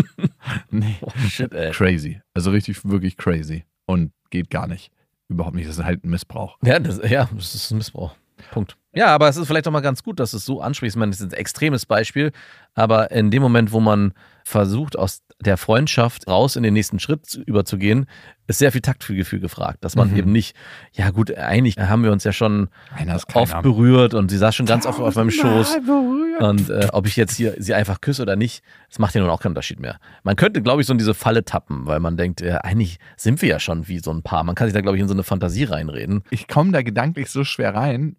Nee. Oh, shit, ey. Crazy. Also richtig, wirklich crazy. Und geht gar nicht. Überhaupt nicht. Das ist halt ein Missbrauch. Ja, das, ja, das ist ein Missbrauch. Punkt. Ja, aber es ist vielleicht auch mal ganz gut, dass es so ansprichst. Ich meine, das ist ein extremes Beispiel, aber in dem Moment, wo man versucht, aus der Freundschaft raus in den nächsten Schritt zu- überzugehen, ist sehr viel Taktgefühl gefragt, dass man Mhm. eben nicht, ja gut, eigentlich haben wir uns ja schon oft berührt und sie saß schon ganz oft auf meinem Schoß. berührt. Und äh, ob ich jetzt hier sie einfach küsse oder nicht, das macht ja nun auch keinen Unterschied mehr. Man könnte, glaube ich, so in diese Falle tappen, weil man denkt, äh, eigentlich sind wir ja schon wie so ein Paar. Man kann sich da, glaube ich, in so eine Fantasie reinreden. ich komme da gedanklich so schwer rein,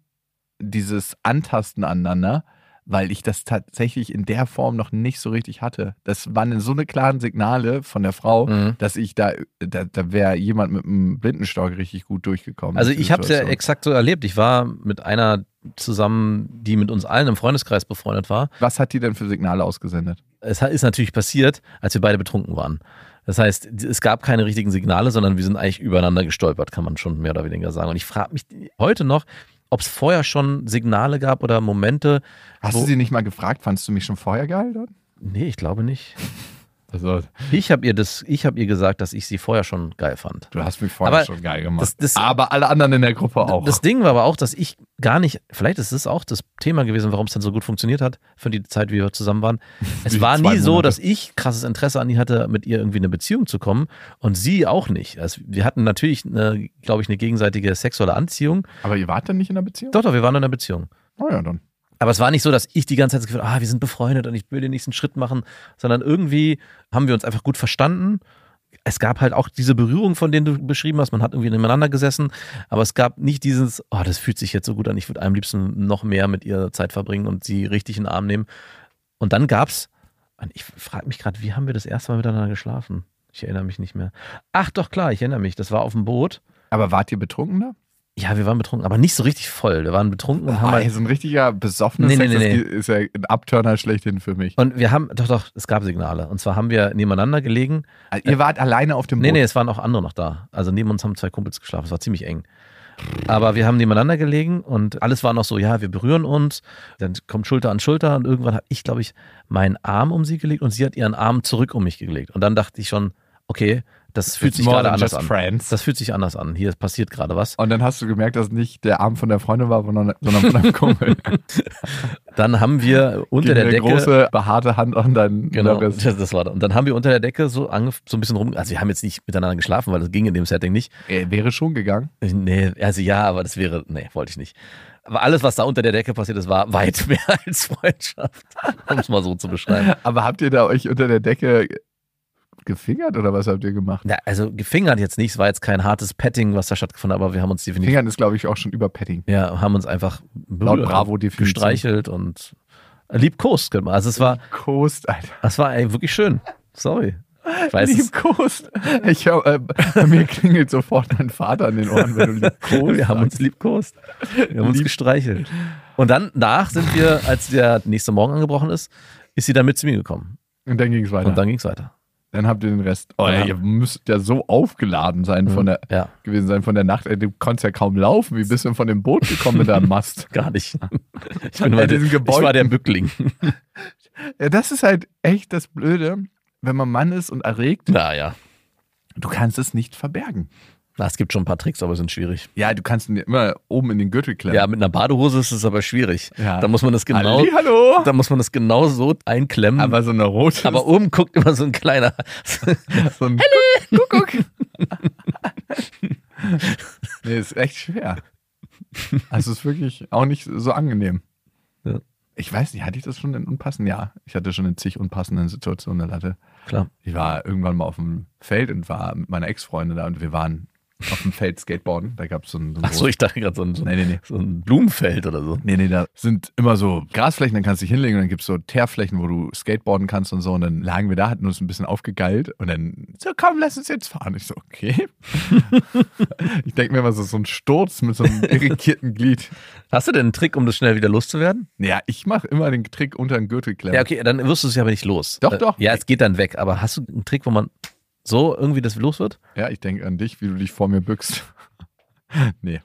dieses Antasten aneinander, weil ich das tatsächlich in der Form noch nicht so richtig hatte. Das waren so eine klaren Signale von der Frau, Mhm. dass ich da, da, da wäre jemand mit einem Blindenstock richtig gut durchgekommen. Also ich habe es ja exakt so erlebt. Ich war mit einer zusammen, die mit uns allen im Freundeskreis befreundet war. Was hat die denn für Signale ausgesendet? Es ist natürlich passiert, als wir beide betrunken waren. Das heißt, es gab keine richtigen Signale, sondern wir sind eigentlich übereinander gestolpert, kann man schon mehr oder weniger sagen. Und ich frage mich heute noch, ob es vorher schon Signale gab oder Momente. Hast du sie nicht mal gefragt, fandst du mich schon vorher geil dort? Nee, ich glaube nicht. Also, Ich habe ihr das, ich habe ihr gesagt, dass ich sie vorher schon geil fand. du hast mich vorher Aber schon geil gemacht. das- das- aber alle anderen in der Gruppe auch. Das Ding war aber auch, dass ich gar nicht, vielleicht ist es auch das Thema gewesen, warum es dann so gut funktioniert hat für die Zeit, wie wir zusammen waren. Es Die war nie so, Monate. dass ich krasses Interesse an ihr hatte, mit ihr irgendwie in eine Beziehung zu kommen und sie auch nicht. Also wir hatten natürlich, glaube ich, eine gegenseitige sexuelle Anziehung. aber ihr wart dann nicht in der Beziehung? Doch, doch, wir waren in einer Beziehung. Oh ja, dann. Aber es war nicht so, dass ich die ganze Zeit das Gefühl, ah, wir sind befreundet und ich will den nächsten Schritt machen, sondern irgendwie haben wir uns einfach gut verstanden. Es gab halt auch diese Berührung, von denen du beschrieben hast. Man hat irgendwie nebeneinander gesessen, aber es gab nicht dieses, oh, das fühlt sich jetzt so gut an. Ich würde am liebsten noch mehr mit ihr Zeit verbringen und sie richtig in den Arm nehmen. Und dann gab's, Mann, ich frage mich gerade, wie haben wir das erste Mal miteinander geschlafen? Ich erinnere mich nicht mehr. Ach doch, klar, ich erinnere mich. Das war auf dem Boot. Aber wart ihr betrunken da? Ja, wir waren betrunken, aber nicht so richtig voll. Wir waren betrunken und haben Ah, halt so ein richtiger besoffener Nee, nee, Sex nee, das ist ja ein Abturner schlechthin für mich. Und wir haben, doch, doch, es gab Signale. Und zwar haben wir nebeneinander gelegen. Also ihr wart alleine auf dem Boot. Nee, nee, es waren auch andere noch da. Also neben uns haben zwei Kumpels geschlafen. Es war ziemlich eng. Aber wir haben nebeneinander gelegen und alles war noch so, ja, wir berühren uns, dann kommt Schulter an Schulter und irgendwann habe ich, glaube ich, meinen Arm um sie gelegt und sie hat ihren Arm zurück um mich gelegt. Und dann dachte ich schon, okay, das fühlt sich gerade anders an. friends. Das fühlt sich anders an. Hier passiert gerade was. Und dann hast du gemerkt, dass nicht der Arm von der Freundin war, sondern, sondern von deinem Kumpel. Dann haben wir unter Ging der eine Decke. große, behaarte Hand an deinen Genau, das, das war da. Und dann haben wir unter der Decke so, so ein bisschen rum, also wir haben jetzt nicht miteinander geschlafen, weil das ging in dem Setting nicht. Er wäre schon gegangen. Nee, also ja, aber das wäre, nee, wollte ich nicht. Aber alles, was da unter der Decke passiert ist, war weit mehr als Freundschaft, um es mal so zu beschreiben. Aber habt ihr da euch unter der Decke gefingert oder was habt ihr gemacht? Ja, also gefingert jetzt nicht, es war jetzt kein hartes Petting, was da stattgefunden hat, aber wir haben uns definitiv, Fingern ist, glaube ich, auch schon über Petting. ja, haben uns einfach Laut Bravo gestreichelt und liebkost. könnte man- Also es war, Kost, Alter. es war ey, wirklich schön. Sorry. Ich weiß. Liebkost. Ich hab, äh, bei mir klingelt sofort mein Vater an den Ohren, wenn du Liebkost Wir haben uns liebkost. Wir haben uns gestreichelt. Und dann nach sind wir, als der nächste Morgen angebrochen ist, ist sie dann mit zu mir gekommen. Und dann ging es weiter. Und dann ging es weiter. Dann habt ihr den Rest. Oh, Ja. ihr müsst ja so aufgeladen sein von der, Ja, gewesen sein von der Nacht. Du konntest ja kaum laufen. Wie bist du denn von dem Boot gekommen mit deinem Mast? gar nicht. Ich, bin Ja, mal der, diesen ich war der Bückling. Ja, das ist halt echt das Blöde, wenn man Mann ist und erregt. Naja. Du kannst es nicht verbergen. Na, es gibt schon ein paar Tricks, aber sind schwierig. Ja, du kannst ihn immer oben in den Gürtel klemmen. Ja, mit einer Badehose ist es aber schwierig. Ja. Da muss man das genau, Halli, hallo. da muss man das genau so einklemmen. Aber so eine rote. aber oben guckt immer so ein kleiner. so ein Guck, guck. nee, ist echt schwer. Also ist wirklich auch nicht so angenehm. Ja. Ich weiß nicht, hatte ich das schon in unpassenden? Ja, ich hatte schon in zig unpassenden Situationen eine Latte. Klar. Ich war irgendwann mal auf dem Feld und war mit meiner Ex-Freundin da und wir waren auf dem Feld Skateboarden. Da gab es so ein, so ein Ach so, ich dachte gerade so ein, so, Nee, nee, nee. so ein Blumenfeld oder so. Nee, nee, da sind immer so Grasflächen, dann kannst du dich hinlegen und dann gibt es so Teerflächen, wo du Skateboarden kannst und so. Und dann lagen wir da, hatten uns ein bisschen aufgegeilt und dann, so komm, lass uns jetzt fahren. Ich so, okay. ich denke mir immer so, so ein Sturz mit so einem irritierten Glied. Hast du denn einen Trick, um das schnell wieder loszuwerden? Ja, ich mache immer den Trick unter den Gürtel klemmen. Ja, okay, dann wirst du es ja aber nicht los. Doch, Äh, doch. Ja, es geht dann weg. Aber hast du einen Trick, wo man so irgendwie das los wird? Ja, ich denke an dich, wie du dich vor mir bückst. nee.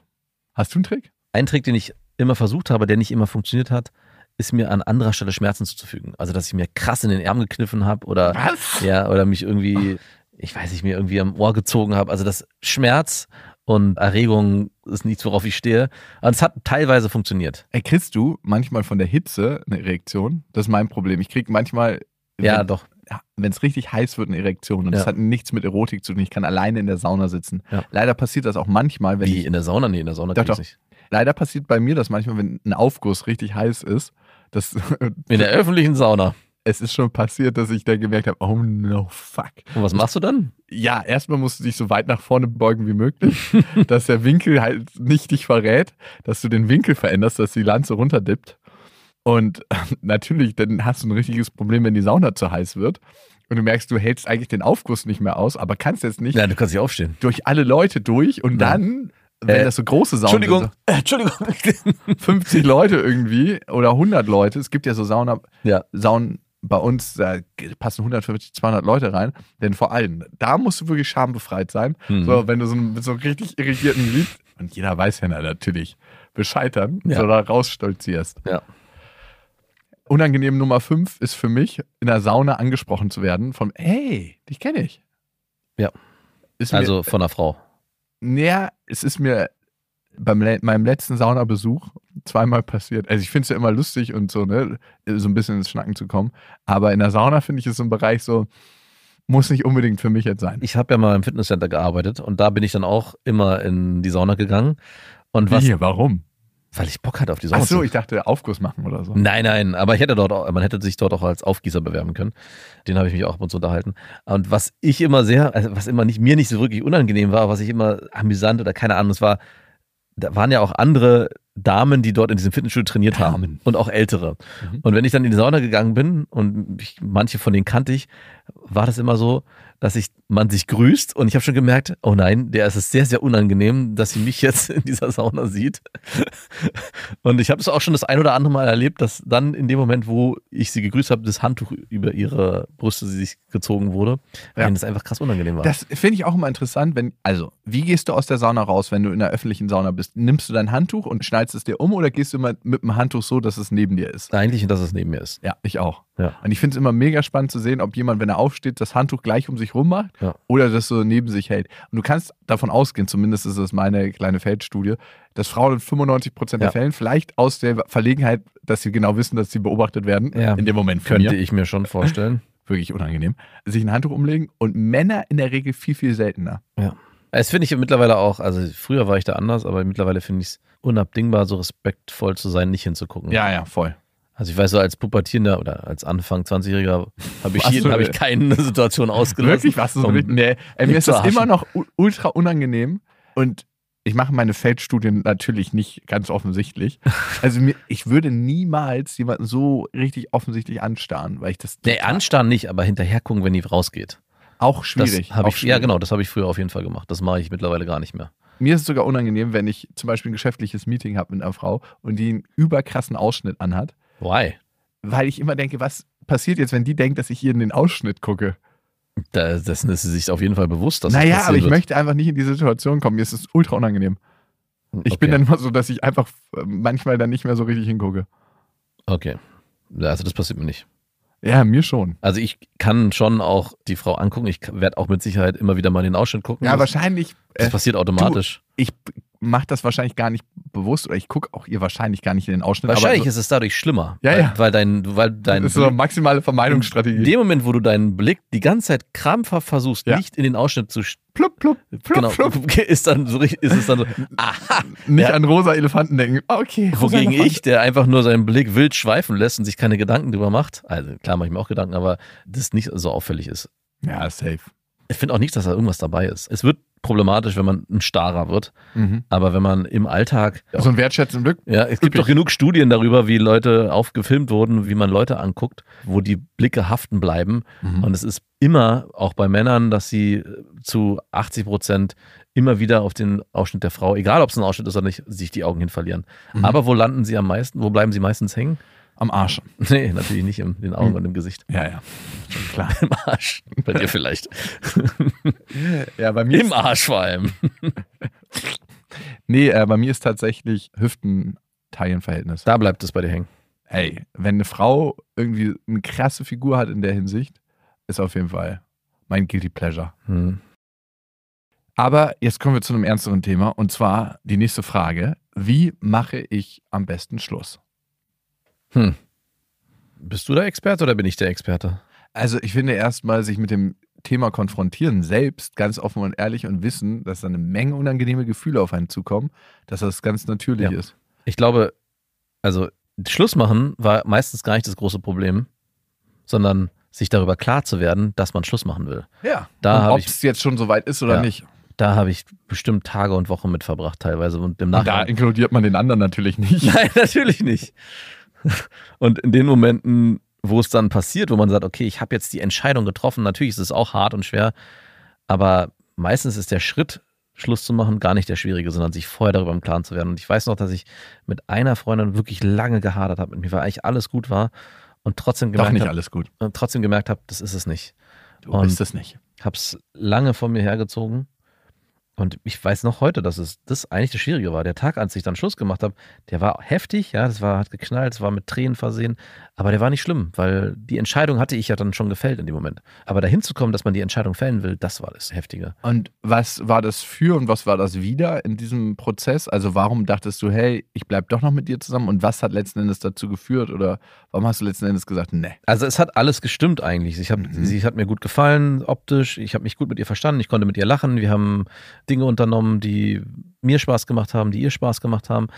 Hast du einen Trick? Ein Trick, den ich immer versucht habe, der nicht immer funktioniert hat, ist mir an anderer Stelle Schmerzen zuzufügen. Also, dass ich mir krass in den Arm gekniffen habe oder, Was? ja, oder mich irgendwie, ich weiß nicht, mir irgendwie am Ohr gezogen habe. Also, das Schmerz und Erregung ist nichts, worauf ich stehe. Und es hat teilweise funktioniert. Ey, kriegst du manchmal von der Hitze eine Erektion? Das ist mein Problem. Ich krieg manchmal, Ja, doch. Wenn es richtig heiß wird, eine Erektion. Und das Ja. hat nichts mit Erotik zu tun. Ich kann alleine in der Sauna sitzen. Ja. Leider passiert das auch manchmal, wenn Wie ich, in der Sauna? Nee, in der Sauna Doch, doch. nicht. leider passiert bei mir das manchmal, wenn ein Aufguss richtig heiß ist. Das, In der öffentlichen Sauna. es ist schon passiert, dass ich da gemerkt habe, oh no, fuck. Und was machst du dann? Ja, erstmal musst du dich so weit nach vorne beugen wie möglich, dass der Winkel halt nicht dich verrät, dass du den Winkel veränderst, dass die Lanze runterdippt. Und natürlich, dann hast du ein richtiges Problem, wenn die Sauna zu heiß wird. Und du merkst, du hältst eigentlich den Aufguss nicht mehr aus, aber kannst jetzt nicht Ja, du kannst nicht aufstehen. durch alle Leute durch und Ja. dann, wenn Äh, das so große Saunen Entschuldigung, äh, Entschuldigung. sind, so 50 Leute irgendwie oder 100 Leute, es gibt ja so Sauna, ja, Saunen bei uns, da passen 150, 200 Leute rein, denn vor allem, da musst du wirklich schambefreit sein. Mhm. So, wenn du so mit so einem richtig irritierten Glied, und jeder weiß ja natürlich, Bescheid dann, Ja. so da rausstolzierst. Ja. Unangenehm Nummer 5 ist für mich, in der Sauna angesprochen zu werden von, hey, dich kenne ich. Ja. Ist mir, also von einer Frau. Naja, es ist mir beim meinem letzten Saunabesuch zweimal passiert. Also ich finde es ja immer lustig und so, ne, so ein bisschen ins Schnacken zu kommen. Aber in der Sauna finde ich es so ein Bereich so, muss nicht unbedingt für mich jetzt sein. Ich habe ja mal im Fitnesscenter gearbeitet und da bin ich dann auch immer in die Sauna gegangen. Und was, Wie, warum? Weil ich Bock hatte auf die Sauna. Ach so, ich dachte Aufguss machen oder so. Nein, nein, aber ich hätte dort auch, man hätte sich dort auch als Aufgießer bewerben können. Den habe ich mich auch ab und zu unterhalten. Und was ich immer sehr, also was immer nicht, mir nicht so wirklich unangenehm war, was ich immer amüsant oder keine Ahnung, es war, da waren ja auch andere Damen, die dort in diesem Fitnessstudio trainiert haben Damen. und auch ältere. Mhm. Und wenn ich dann in die Sauna gegangen bin und ich, manche von denen kannte ich, war das immer so, dass ich, man sich grüßt und ich habe schon gemerkt, oh nein, der ist es sehr, sehr unangenehm, dass sie mich jetzt in dieser Sauna sieht. Und ich habe es auch schon das ein oder andere Mal erlebt, dass dann in dem Moment, wo ich sie gegrüßt habe, das Handtuch über ihre Brüste sich gezogen wurde, Ja. weil das einfach krass unangenehm war. Das finde ich auch immer interessant, wenn, also, wie gehst du aus der Sauna raus, wenn du in der öffentlichen Sauna bist? Nimmst du dein Handtuch und schneidest es dir um oder gehst du immer mit dem Handtuch so, dass es neben dir ist? Eigentlich, dass es neben mir ist. Ja, ich auch. Ja. Und ich finde es immer mega spannend zu sehen, ob jemand, wenn er aufsteht, das Handtuch gleich um sich rum macht Ja. oder das so neben sich hält. Und du kannst davon ausgehen, zumindest ist es meine kleine Feldstudie, dass Frauen in 95 Prozent der Ja. Fällen vielleicht aus der Verlegenheit, dass sie genau wissen, dass sie beobachtet werden, Ja. in dem Moment Könnte mir, ich mir schon vorstellen. wirklich unangenehm, sich ein Handtuch umlegen und Männer in der Regel viel, viel seltener. Es finde ich mittlerweile auch, also früher war ich da anders, aber mittlerweile finde ich es unabdingbar, so respektvoll zu sein, nicht hinzugucken. Ja, ja, voll. Also ich weiß so, als Pubertierender oder als Anfang 20-Jähriger habe ich, hab ich keine Situation ausgelassen. Wirklich? Was? So? Nee, ey, mir mich ist das immer noch ultra unangenehm und ich mache meine Feldstudien natürlich nicht ganz offensichtlich. Also mir, ich würde niemals jemanden so richtig offensichtlich anstarren, weil ich das Nee, anstarren nicht, aber hinterher gucken, wenn die rausgeht. auch Das schwierig. habe auch ich, ja schwierig. genau, das habe ich früher auf jeden Fall gemacht. Das mache ich mittlerweile gar nicht mehr. Mir ist es sogar unangenehm, wenn ich zum Beispiel ein geschäftliches Meeting habe mit einer Frau und die einen überkrassen Ausschnitt anhat, Why? weil ich immer denke, was, passiert jetzt, wenn die denkt, dass ich ihr in den Ausschnitt gucke? Da, dessen ist sie sich auf jeden Fall bewusst, dass das naja, passieren aber ich wird. möchte einfach nicht in die Situation kommen. Mir ist es ultra unangenehm. Ich bin Okay. dann immer so, dass ich einfach äh, manchmal dann nicht mehr so richtig hingucke. Okay. Also das passiert mir nicht. Ja, mir schon. Also ich kann schon auch die Frau angucken. Ich werde auch mit Sicherheit immer wieder mal in den Ausschnitt gucken. Ja, das, wahrscheinlich. das Äh, passiert automatisch. ich mache das wahrscheinlich gar nicht bewusst oder ich gucke auch ihr wahrscheinlich gar nicht in den Ausschnitt. Wahrscheinlich aber ist es dadurch schlimmer. Ja, weil, ja. Weil dein, weil dein das ist so eine maximale Vermeidungsstrategie. in dem Moment, wo du deinen Blick die ganze Zeit krampfhaft versuchst, Ja. nicht in den Ausschnitt zu plupp, plupp, plupp, genau, plupp. ist dann so richtig, ist es dann so, aha, Nicht Ja. an rosa Elefanten denken. Okay. rosa wogegen ich, der einfach nur seinen Blick wild schweifen lässt und sich keine Gedanken drüber macht. Also klar mache ich mir auch Gedanken, aber das nicht so auffällig ist. Ja, safe. Ich finde auch nicht, dass da irgendwas dabei ist. Es wird problematisch, wenn man ein Starer wird, Mhm. aber wenn man im Alltag So ein wertschätzendes Glück. Ja, es gibt doch genug Studien darüber, wie Leute aufgefilmt wurden, wie man Leute anguckt, wo die Blicke haften bleiben. Mhm. Und es ist immer, auch bei Männern, dass sie äh, zu 80 Prozent immer wieder auf den Ausschnitt der Frau, egal ob es ein Ausschnitt ist oder nicht, sich die Augen hin verlieren. Mhm. Aber wo landen sie am meisten? Wo bleiben sie meistens hängen? Am Arsch. Nee, natürlich nicht in den Augen Mhm. und im Gesicht. Ja, ja. Schon klar. Im Arsch. Bei dir vielleicht. ja, bei mir Im Arsch vor allem. Nee, äh, bei mir ist tatsächlich Hüften-Teilenverhältnis. Da bleibt es bei dir hängen. Hey, wenn eine Frau irgendwie eine krasse Figur hat in der Hinsicht, ist auf jeden Fall mein Guilty Pleasure. Hm. Aber jetzt kommen wir zu einem ernsteren Thema und zwar die nächste Frage. Wie mache ich am besten Schluss? Hm. Bist du der Experte oder bin ich der Experte? Also ich finde erstmal sich mit dem Thema konfrontieren, selbst ganz offen und ehrlich und wissen, dass da eine Menge unangenehme Gefühle auf einen zukommen, dass das ganz natürlich Ja. ist. Ich glaube, also Schluss machen war meistens gar nicht das große Problem, sondern sich darüber klar zu werden, dass man Schluss machen will. Ja. Da Ob es jetzt schon so weit ist oder Ja. nicht. Da habe ich bestimmt Tage und Wochen mit verbracht teilweise und im Und da Nachhinein. inkludiert man den anderen natürlich nicht. Nein, natürlich nicht. Und in den Momenten, wo es dann passiert, wo man sagt, okay, ich habe jetzt die Entscheidung getroffen, natürlich ist es auch hart und schwer, aber meistens ist der Schritt, Schluss zu machen, gar nicht der schwierige, sondern sich vorher darüber im Klaren zu werden. Und ich weiß noch, dass ich mit einer Freundin wirklich lange gehadert habe, mit mir, weil eigentlich alles gut war und trotzdem Doch gemerkt nicht habe, alles gut. und trotzdem gemerkt habe, das ist es nicht. Du Und- bist es nicht. Hab's lange von mir hergezogen. Und ich weiß noch heute, dass es das eigentlich das Schwierige war. Der Tag, als ich dann Schluss gemacht habe, der war heftig, ja, das war, hat geknallt, es war mit Tränen versehen, aber der war nicht schlimm, weil die Entscheidung hatte ich ja dann schon gefällt in dem Moment. Aber dahin zu kommen, dass man die Entscheidung fällen will, das war das Heftige. Und was war das für und was war das wieder in diesem Prozess? Also warum dachtest du, hey, ich bleib doch noch mit dir zusammen und was hat letzten Endes dazu geführt oder warum hast du letzten Endes gesagt, nee? Also es hat alles gestimmt eigentlich. Ich hab, Mhm. Sie hat mir gut gefallen, optisch. Ich habe mich gut mit ihr verstanden. Ich konnte mit ihr lachen. Wir haben Dinge unternommen, die mir Spaß gemacht haben, die ihr Spaß gemacht haben.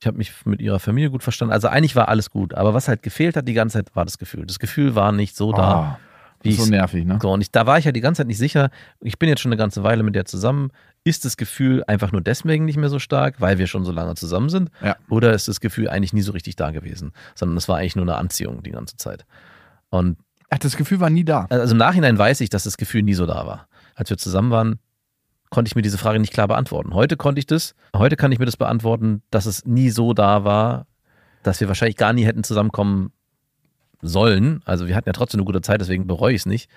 Ich habe mich mit ihrer Familie gut verstanden. Also eigentlich war alles gut. Aber was halt gefehlt hat die ganze Zeit, war das Gefühl. Das Gefühl war nicht so da. Ah, wie so nervig, ne? So, und ich, da war ich ja die ganze Zeit nicht sicher. Ich bin jetzt schon eine ganze Weile mit der zusammen. Ist das Gefühl einfach nur deswegen nicht mehr so stark, weil wir schon so lange zusammen sind? Ja. Oder ist das Gefühl eigentlich nie so richtig da gewesen? Sondern es war eigentlich nur eine Anziehung die ganze Zeit. Und Ach, das Gefühl war nie da. also im Nachhinein weiß ich, dass das Gefühl nie so da war. Als wir zusammen waren, konnte ich mir diese Frage nicht klar beantworten. Heute konnte ich das, heute kann ich mir das beantworten, dass es nie so da war, dass wir wahrscheinlich gar nie hätten zusammenkommen sollen. Also wir hatten ja trotzdem eine gute Zeit, deswegen bereue ich es nicht.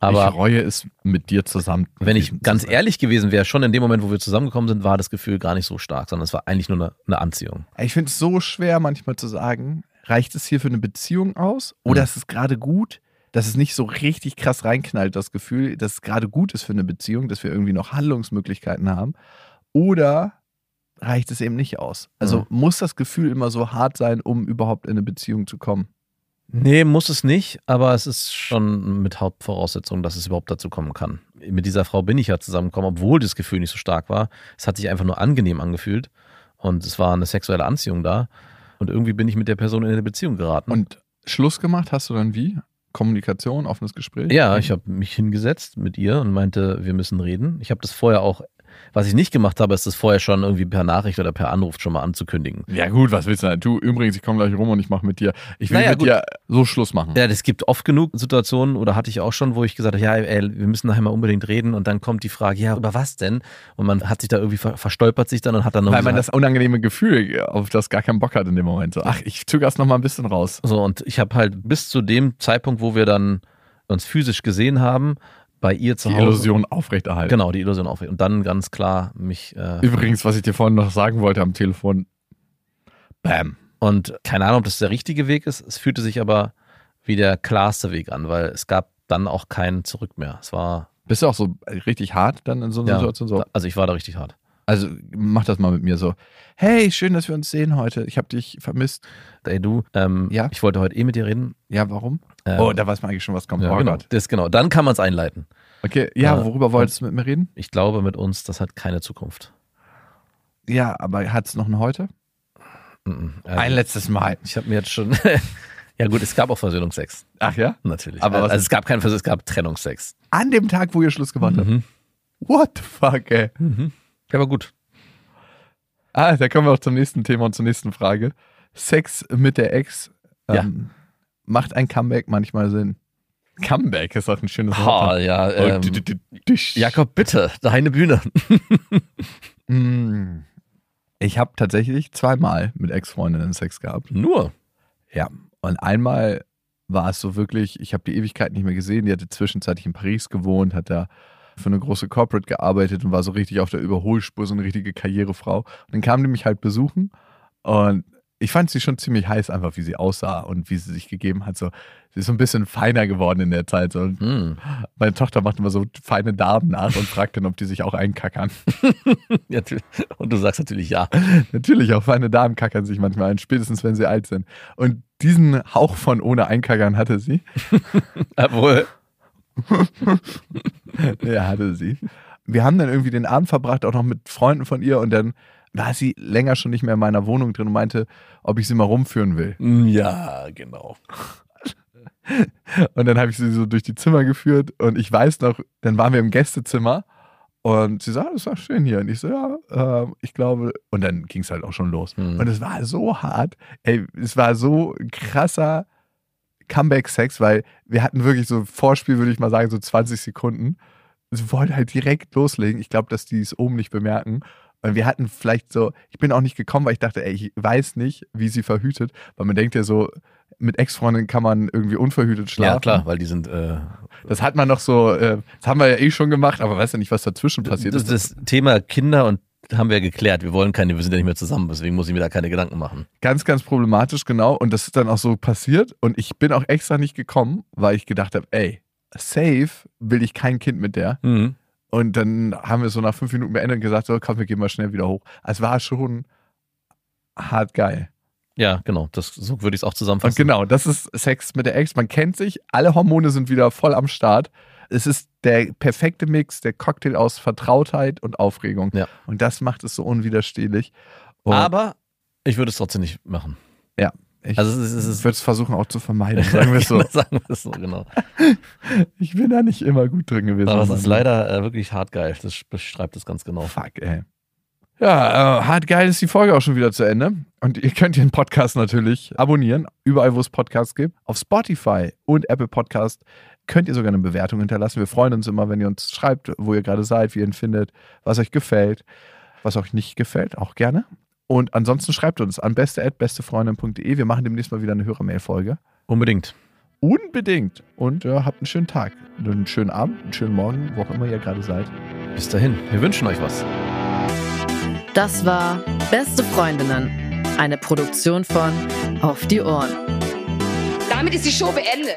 Aber ich reue es mit dir zusammen. wenn ich ganz sein. ehrlich gewesen wäre, schon in dem Moment, wo wir zusammengekommen sind, war das Gefühl gar nicht so stark, sondern es war eigentlich nur eine, eine Anziehung. Ich finde es so schwer manchmal zu sagen, reicht es hier für eine Beziehung aus oder Mhm. ist es gerade gut, dass es nicht so richtig krass reinknallt, das Gefühl, dass es gerade gut ist für eine Beziehung, dass wir irgendwie noch Handlungsmöglichkeiten haben oder reicht es eben nicht aus? Also Mhm. muss das Gefühl immer so hart sein, um überhaupt in eine Beziehung zu kommen? Nee, muss es nicht, aber es ist schon mit Hauptvoraussetzung, dass es überhaupt dazu kommen kann. Mit dieser Frau bin ich ja zusammengekommen, obwohl das Gefühl nicht so stark war. Es hat sich einfach nur angenehm angefühlt und es war eine sexuelle Anziehung da. Und irgendwie bin ich mit der Person in eine Beziehung geraten. Und Schluss gemacht hast du dann wie? Kommunikation, offenes Gespräch? ja, ich habe mich hingesetzt mit ihr und meinte, wir müssen reden. Ich habe das vorher auch Was ich nicht gemacht habe, ist es vorher schon irgendwie per Nachricht oder per Anruf schon mal anzukündigen. Ja gut, was willst du denn? Du, übrigens, ich komme gleich rum und ich mache mit dir, ich will Naja, mit gut. dir so Schluss machen. Ja, es gibt oft genug Situationen, oder hatte ich auch schon, wo ich gesagt habe, ja, ey, wir müssen nachher mal unbedingt reden und dann kommt die Frage, ja, über was denn? Und man hat sich da irgendwie ver verstolpert sich dann und hat dann noch Weil man das unangenehme Gefühl, auf das gar keinen Bock hat in dem Moment. So, ach, ich zögere es noch mal ein bisschen raus. so und ich habe halt bis zu dem Zeitpunkt, wo wir dann uns physisch gesehen haben, bei ihr zu Die Hause. Illusion aufrechterhalten. Genau, die Illusion aufregt. Und dann ganz klar mich. Äh, Übrigens, was ich dir vorhin noch sagen wollte am Telefon. Bam. und keine Ahnung, ob das der richtige Weg ist. Es fühlte sich aber wie der klarste Weg an, weil es gab dann auch kein Zurück mehr. Es war. Bist du auch so richtig hart dann in so einer Ja, Situation so? Also ich war da richtig hart. Also mach das mal mit mir so. Hey, schön, dass wir uns sehen heute. Ich habe dich vermisst. Ey du, ähm, Ja? ich wollte heute eh mit dir reden. Ja, warum? Ähm, oh, da weiß man eigentlich schon, was kommt. ja, oh genau, Gott. das genau. Dann kann man es einleiten. Okay, ja, Ja. worüber wolltest du mit mir reden? Ich glaube, mit uns, das hat keine Zukunft. Ja, aber hat es noch ein heute? Mhm. Also, Ein letztes Mal. Ich habe mir jetzt schon. ja, gut, es gab auch Versöhnungsex. Ach ja? Natürlich. Aber also es gab keinen Versöhnung, es gab Trennungsex. An dem Tag, wo ihr Schluss gemacht habt. Mhm. What the fuck, ey? Ja, aber gut. Ah, da kommen wir auch zum nächsten Thema und zur nächsten Frage. Sex mit der Ex ähm, macht ein Comeback manchmal Sinn. Comeback ist auch ein schönes Wort. ja, Oh, ähm, du- dusch. Jakob, bitte, deine Bühne. Mm. Ich habe tatsächlich zweimal mit Ex-Freundinnen Sex gehabt. Nur. Ja. Und einmal war es so wirklich, ich habe die Ewigkeit nicht mehr gesehen. Die hatte zwischenzeitlich in Paris gewohnt, hat da für eine große Corporate gearbeitet und war so richtig auf der Überholspur, so eine richtige Karrierefrau. Und dann kam die mich halt besuchen und ich fand sie schon ziemlich heiß, einfach wie sie aussah und wie sie sich gegeben hat. So, sie ist so ein bisschen feiner geworden in der Zeit. So. Und Hm. meine Tochter macht immer so feine Damen nach und fragt dann, ob die sich auch einkackern. Und du sagst natürlich ja. Natürlich, auch feine Damen kackern sich manchmal ein, spätestens wenn sie alt sind. Und diesen Hauch von ohne Einkackern hatte sie. Obwohl. Ja, hatte sie. Wir haben dann irgendwie den Abend verbracht, auch noch mit Freunden von ihr und dann war sie länger schon nicht mehr in meiner Wohnung drin und meinte, ob ich sie mal rumführen will. Ja, genau. Und dann habe ich sie so durch die Zimmer geführt und ich weiß noch, dann waren wir im Gästezimmer und sie sagt, das war schön hier. Und ich so, ja, ähm, ich glaube. Und dann ging es halt auch schon los. Mhm. Und es war so hart. Ey, es war so ein krasser Comeback-Sex, weil wir hatten wirklich so Vorspiel, würde ich mal sagen, so 20 Sekunden. Sie wollte halt direkt loslegen. Ich glaube, dass die es oben nicht bemerken. Und wir hatten vielleicht so, ich bin auch nicht gekommen, weil ich dachte, ey, ich weiß nicht, wie sie verhütet. Weil man denkt ja so, mit Ex-Freundin kann man irgendwie unverhütet schlafen. Ja, klar, weil die sind. Äh, Das hat man noch so, äh, das haben wir ja eh schon gemacht, aber weiß ja nicht, was dazwischen passiert das, ist. das Thema Kinder und haben wir geklärt. Wir wollen keine, wir sind ja nicht mehr zusammen, deswegen muss ich mir da keine Gedanken machen. Ganz, ganz problematisch, genau. Und das ist dann auch so passiert. Und ich bin auch extra nicht gekommen, weil ich gedacht habe, ey, safe will ich kein Kind mit der. Mhm. Und dann haben wir so nach fünf Minuten beendet und gesagt, so komm, wir gehen mal schnell wieder hoch. Es war schon hart geil. Ja, genau. Das, so würde ich es auch Und zusammenfassen. genau, das ist Sex mit der Ex. Man kennt sich, alle Hormone sind wieder voll am Start. Es ist der perfekte Mix, der Cocktail aus Vertrautheit und Aufregung. Ja. Und das macht es so unwiderstehlich. Und Aber ich würde es trotzdem nicht machen. ich, Also es ist, es würde es versuchen auch zu vermeiden, sagen wir es so. sagen wir es so, genau. Ich bin da nicht immer gut drin gewesen. Aber es ist leider äh, wirklich hart geil. Das beschreibt es ganz genau. Fuck, ey. Ja, äh, hart geil ist die Folge auch schon wieder zu Ende. Und ihr könnt den Podcast natürlich abonnieren, überall, wo es Podcasts gibt. Auf Spotify und Apple Podcast könnt ihr sogar eine Bewertung hinterlassen. Wir freuen uns immer, wenn ihr uns schreibt, wo ihr gerade seid, wie ihr ihn findet, was euch gefällt, was euch nicht gefällt, auch gerne. Und ansonsten schreibt uns an beste@bestefreundin.de. Wir machen demnächst mal wieder eine Hörermail-Folge. Unbedingt. Unbedingt. Und äh, habt einen schönen Tag, einen schönen Abend, einen schönen Morgen, wo auch immer ihr gerade seid. Bis dahin. Wir wünschen euch was. Das war Beste Freundinnen, eine Produktion von Auf die Ohren. Damit ist die Show beendet.